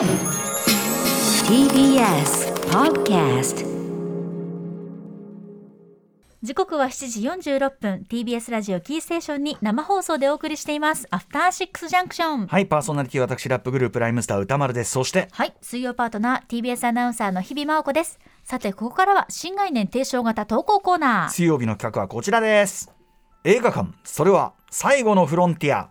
TBS Podcast 時刻は7時46分。TBS ラジオキーステーションに生放送でお送りしています。アフターシックスジャンクションはいパーソナリティ私ラップグループライムスター歌丸です。そしてはい水曜パートナー TBS アナウンサーの日々真央子です。さてここからは新概念提唱型投稿コーナー。水曜日の企画はこちらです。映画館。それは最後のフロンティア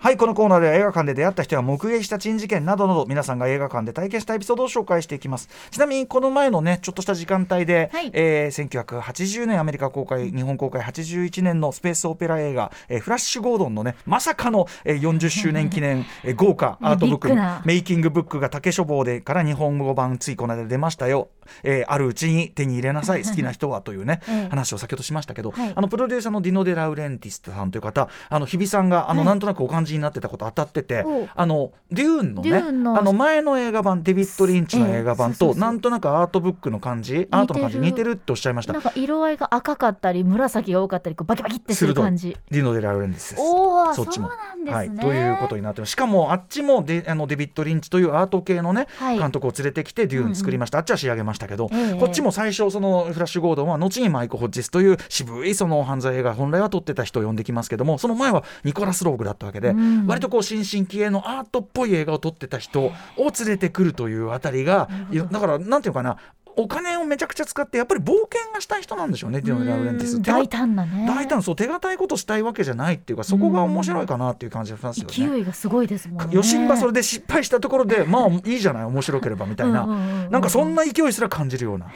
はいこのコーナーでは映画館で出会った人や目撃した珍事件などなど皆さんが映画館で体験したエピソードを紹介していきます。ちなみにこの前のねちょっとした時間帯で、はい。えー1980年アメリカ公開日本公開81年のスペースオペラ映画、えーフラッシュ・ゴードンのねまさかの、えー40周年記念、えー豪華アートブックメイキングブックが竹書房でから日本語版ついこの間出ましたよ、えーあるうちに手に入れなさい好きな人はというねええ。話を先ほどしましたけど、はい。あのプロデューサーのディノ・デ・ラウレンティスさんという方あの日比さんがあの、はい。なんとなくお感じになってたこと当たっててあのデューンのねあの前の映画版デビッド・リンチの映画版と、ええそうそうそう。なんとなくアートブックの感じアートの感じ似てるっておっしゃいました。なんか色合いが赤かったり紫が多かったりこうバキバキってする感じ。ディノ・デ・ラウレンティスです。おおそっちも。なんですね、はい、ということになってます。しかもあっちもデあのデビッド・リンチというアート系のね、はい。監督を連れてきてデューン作りました、あっちは仕上げましたけど、ええ。こっちも最初そのフラッシュ・ゴードンは後にマイク・ホッジスという渋いその犯罪映画本来は撮ってた人を呼んできますけどもその前はニコラス・ローグだったわけで、うん。割とこう新進気鋭のアートっぽい映画を撮ってた人を連れてくるというあたりがだからなんていうかなお金をめちゃくちゃ使ってやっぱり冒険がしたい人なんでしょうねディノ・ラウレンティスうん大胆なね。大胆そう手堅いことしたいわけじゃないっていうかそこが面白いかなっていう感じがしますよね。勢いがすごいですもんね。余震場それで失敗したところで まあいいじゃない面白ければみたいな、なんかそんな勢いすら感じるような。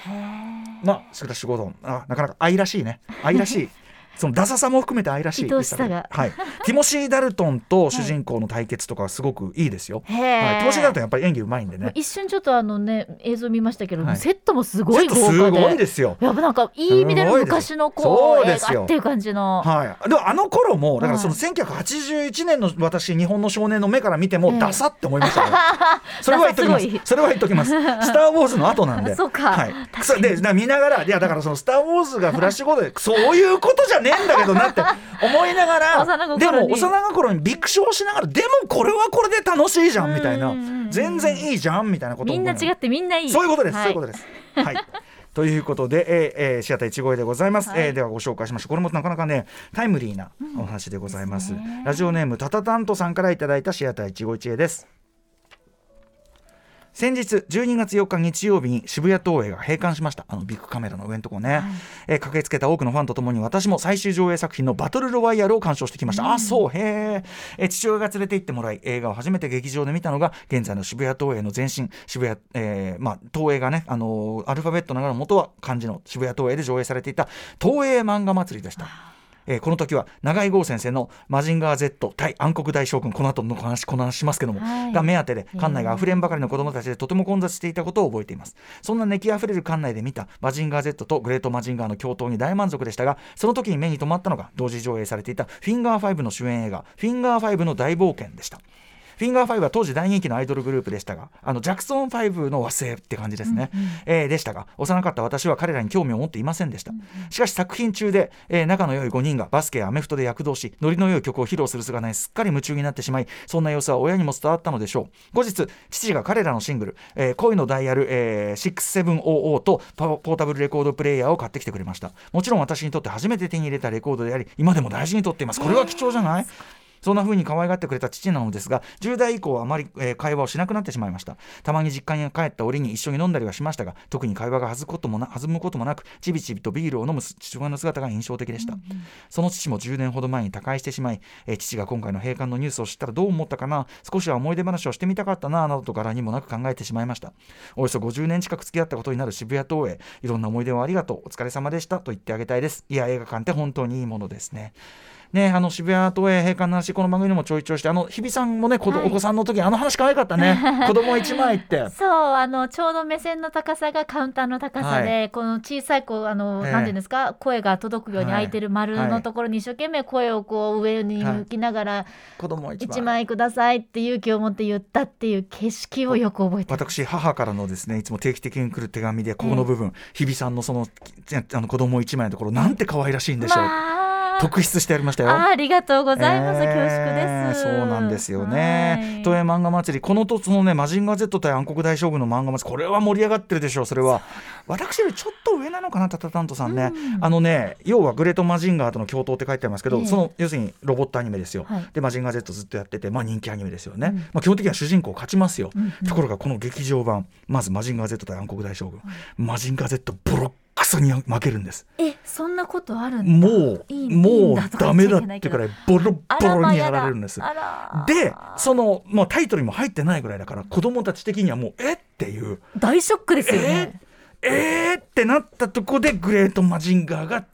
まあスクラッシュゴードン。あなかなか愛らしいね。愛らしい。そのダサさも含めて愛らしい。愛おしさが。はい、ティモシー・ダルトンと主人公の対決とかすごくいいですよ、はい、ティモシー・ダルトンやっぱり演技うまいんでね。一瞬ちょっとあのね映像見ましたけど、はい。セットもすごい豪華すごいですよ。やっぱなんかいい意味での昔のこそううですよ。映画っていう感じの、はい、でもあの頃もだからそのはい1981年の私日本の少年の目から見てもええ。ダサって思いましたね、それは言っときます。それは言っときます。スター・ウォーズの後なんで。そうか。はい、で見ながらいやだからそのスター・ウォーズがフラッシュゴードンでそういうことじゃねえんだけどなって思いながら でも幼心にビクションしながらでもこれはこれで楽しいじゃんみたいな。うんうんうんうん。全然いいじゃんみたいなことみんな違ってみんないい。そういうことです、はそういうことです。はい。ということで、えーえーシアター一期でございます、はい。えーではご紹介しましょう。これもなかなかねタイムリーなお話でございます,、ですね。ラジオネームタタタントさんからいただいたシアター一期一会です先日12月4日日曜日に渋谷東映が閉館しました。あのビッグカメラの上のとこね、えー駆けつけた多くのファンとともに私も最終上映作品のバトルロワイヤルを鑑賞してきました、あそうへー。えー父親が連れて行ってもらい映画を初めて劇場で見たのが現在の渋谷東映の前身。渋谷、えーまあ、東映がね、あのーアルファベットながら元は漢字の渋谷東映で上映されていた東映漫画祭りでした。えーこの時は長井剛先生の「マジンガー Z 対暗黒大将軍」この後の話この話しますけども、はい。が目当てで館内があふれんばかりの子供たちでとても混雑していたことを覚えています。そんな熱気あふれる館内で見たマジンガー Z とグレートマジンガーの共闘に大満足でしたがその時に目に留まったのが同時上映されていたフィンガー5の主演映画「フィンガー5の大冒険」でしたフィンガー5は当時大人気のアイドルグループでしたがあのジャクソン5の和製って感じですね、えーでしたが幼かった私は彼らに興味を持っていませんでした、しかし作品中で、えー仲の良い5人がバスケやアメフトで躍動しノリの良い曲を披露する姿にすっかり夢中になってしまいそんな様子は親にも伝わったのでしょう。後日父が彼らのシングル「えー恋のダイヤル、えー6700」とポポータブルレコードプレイヤーを買ってきてくれました。もちろん私にとって初めて手に入れたレコードであり今でも大事にとっています。これは貴重じゃない？そんな風に可愛がってくれた父なのですが10代以降はあまり、えー会話をしなくなってしまいました。たまに実家に帰った折に一緒に飲んだりはしましたが特に会話が弾むこともな弾むこともなくちびちびとビールを飲む父親の姿が印象的でした、その父も10年ほど前に他界してしまい、えー父が今回の閉館のニュースを知ったらどう思ったかな少しは思い出話をしてみたかったななどと柄にもなく考えてしまいました。およそ50年近く付き合ったことになる渋谷東映いろんな思い出をありがとうお疲れ様でしたと言ってあげたいです。いや映画館って本当にいいものですねねあの渋谷東映閉館の話この番組でもちょいちょいしてあの日比さんもね、子はいお子さんの時あの話可愛かったね。子供一枚って。そうあのちょうど目線の高さがカウンターの高さで、この小さい子あの、ええなんていうんですか声が届くようにはい開いてる丸のところに一生懸命声をこう上に向きながら子供一枚一枚くださいって勇気を持って言ったっていう景色をよく覚えてる。私母からのですねいつも定期的に来る手紙でここの部分、日比さんのそのあの子供一枚のところなんて可愛らしいんでしょう、まあ特筆してありましたよ。あありがとうございます、えー恐縮です。そうなんですよね。東映漫画祭り、このとそのね、マジンガー Z 対暗黒大将軍の漫画祭り、これは盛り上がってるでしょう、それは。私よりちょっと上なのかな、タタタントさんね。うんあのね、要はグレートマジンガーとの共闘って書いてありますけど、ええその要するにロボットアニメですよ。はいで、マジンガー Z ずっとやってて、まあ人気アニメですよね。うんまあ基本的には主人公勝ちますよ。うんうんところがこの劇場版、まずマジンガー Z 対暗黒大将軍、マジンガー Z ボロックソに負けるんです。えそんなことあるもうもうダメだってくらいボロあボロにやられるんです。でその、まあ、タイトルにも入ってないぐらいだから子供たち的にはもうえっ？ていう。大ショックですよね。えーってなったとこでグレートマジンガーが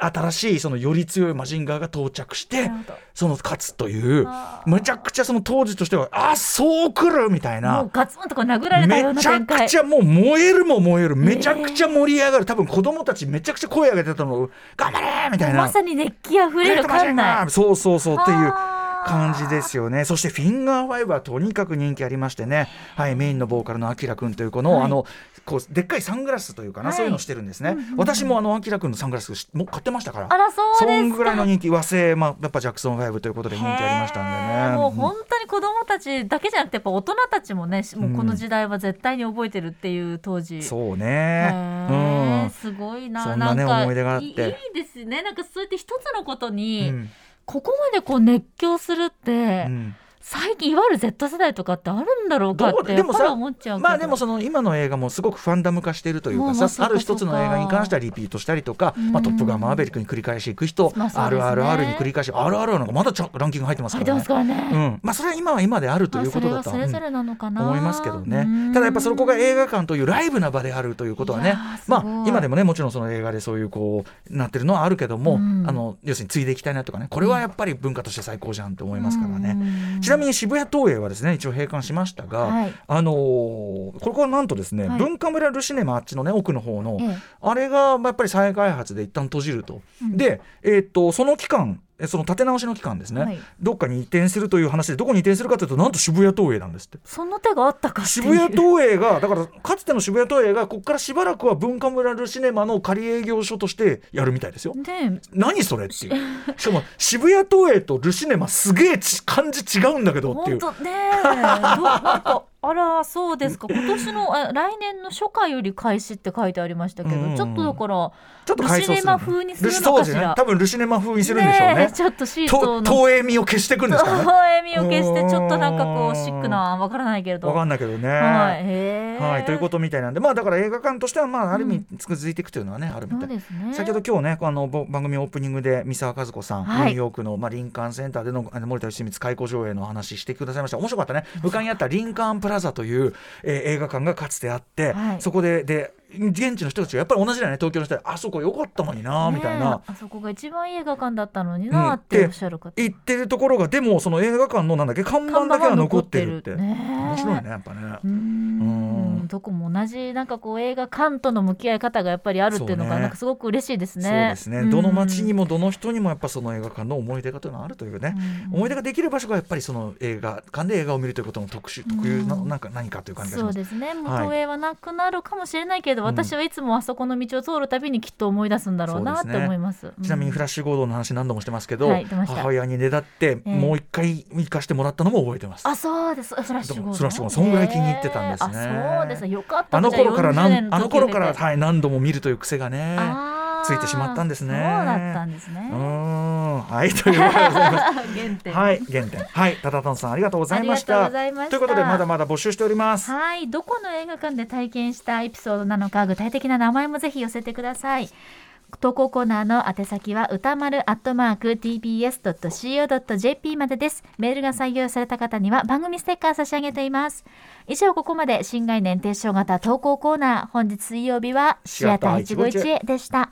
新しいそのより強いマジンガーが到着してその勝つというあむちゃくちゃその当時としてはあそう来るみたいもなうガツンとこう殴られたようめちゃ。くちゃもう燃えるも燃える。めちゃくちゃ盛り上がる。多分子供たちめちゃくちゃ声上げてたのを頑張れみたいな。まさに熱気あふれる館内。そうそうそうっていうあ。ー感じですよね。そしてフィンガー5はとにかく人気ありましてね、はい、メインのボーカルのアキラくんというこの,、はい。あのこうでっかいサングラスというかな、はい。そういうのしてるんですね、うんうんうん。私もあのアキラくんのサングラスしもう買ってましたから。あらそうですか。んぐらいの人気和製、まあ、やっぱジャクソン5ということで人気ありましたんでね。もう本当に子供たちだけじゃなくてやっぱ大人たちもねもうこの時代は絶対に覚えてるっていう当時。そうへねーうん。すごいな。そんなねか思い出があって。いいいですね。なんかそうやって一つのことに、うん。ここまでこう熱狂するって、うん最近いわゆる Z 世代とかってあるんだろうかってでもさ思っちゃうけど。まあでもその今の映画もすごくファンダム化しているというかもうまあさある一つの映画に関してはリピートしたりとか「まあ、トップガンマーヴェリック」に繰り返し行く人まあそうですね。RRR に繰り返し RRR なんかまだちゃランキング入ってますからね。からね。うん、まあそれは今は今であるということだとまあそれはそれぞれなのかな、思いますけどね。うん。ただやっぱそこが映画館というライブな場であるということはいねまあ今でもねもちろんその映画でそういうこうなってるのはあるけども、うん。あの要するについでいきたいなとかねこれはやっぱり文化として最高じゃんって思いますからね、うんちなみに渋谷東映はですね一応閉館しましたが、はい。あのーこれからなんとですね、はい。文化村ルシネマあっちのね奥の方の、ええ。あれがまあやっぱり再開発で一旦閉じると、うん。で、えーっとその期間えその立て直しの期間ですね、はい。どっかに移転するという話でどこに移転するかというとなんと渋谷東映なんですって。その手があったか渋谷東映がだからかつての渋谷東映がここからしばらくは文化村ルシネマの仮営業所としてやるみたいですよ。ね何それっていう。しかも渋谷東映とルシネマすげえち感じ違うんだけどっていう。本当ねあらそうですか。今年のあ来年の初夏より開始って書いてありましたけど、うん。ちょっとだからちょっと改装するルシネマ風にするのかしら？ね。多分ルシネマ風にするんでしょうね。えちょっとシートとの。東映味を消していくんですかね。笑みを消してちょっとなんかこうシックなわからないけれど。わかんないけどね。はい。はい、ということみたいなんで、まあ、だから映画館としては、まあ、ある意味続いていくというのはね、あるみそたい。うですね。先ほど今日ねあのぼ番組オープニングで三沢和子さん、はい。ニューヨークの、まあ、リンカーンセンターでのあの森田芳光開校上映の話してくださいました。面白かったね。向かいにあったリンカーンプラザという、えー映画館がかつてあって、はい。そこでで現地の人たちはやっぱり同じだよね東京の人はあそこ良かったのにな、みたいな。あそこが一番いい映画館だったのにうんなっておっしゃる方、言ってるところがでもその映画館のなんだっけ看板だけは残ってるって。面白いねやっぱね。うーん。どこも同じなんかこう映画館との向き合い方がやっぱりあるっていうのがなんかすごく嬉しいですね。そうですね、うん。どの街にもどの人にもやっぱその映画館の思い出がというのはあるというね、うん。思い出ができる場所がやっぱりその映画館で映画を見るということの特殊特有のなんか何かという感じがします。そうですね。もうはい。東映はなくなるかもしれないけど、うん私はいつもあそこの道を通るたびにきっと思い出すんだろうなって思います。ちなみにフラッッシュ合同の話何度もしてますけど、はい母親にねだってええもう一回行かしてもらったのも覚えてます。あ、そうです。フラッシュ号。フラッシュ号そんぐらい気に入ってたんですねへーあ、そうですね。よかった。あの頃からじゃあ40年なんあの頃からはい何度も見るという癖がね。ついてしまったんですねそうだったんですうーね。んはいということでございます。原点。はい原点はいタタトンさんありがとうございましありがとうた。ございましたということでまだまだ募集しております。はい、どこの映画館で体験したエピソードなのか具体的な名前もぜひ寄せてください。投稿コーナーの宛先は歌丸アットマーク tbs.co.jp までです。メールが採用された方には番組ステッカー差し上げています。以上ここまで新概念提唱型投稿コーナー本日水曜日はシアター一期一会でした。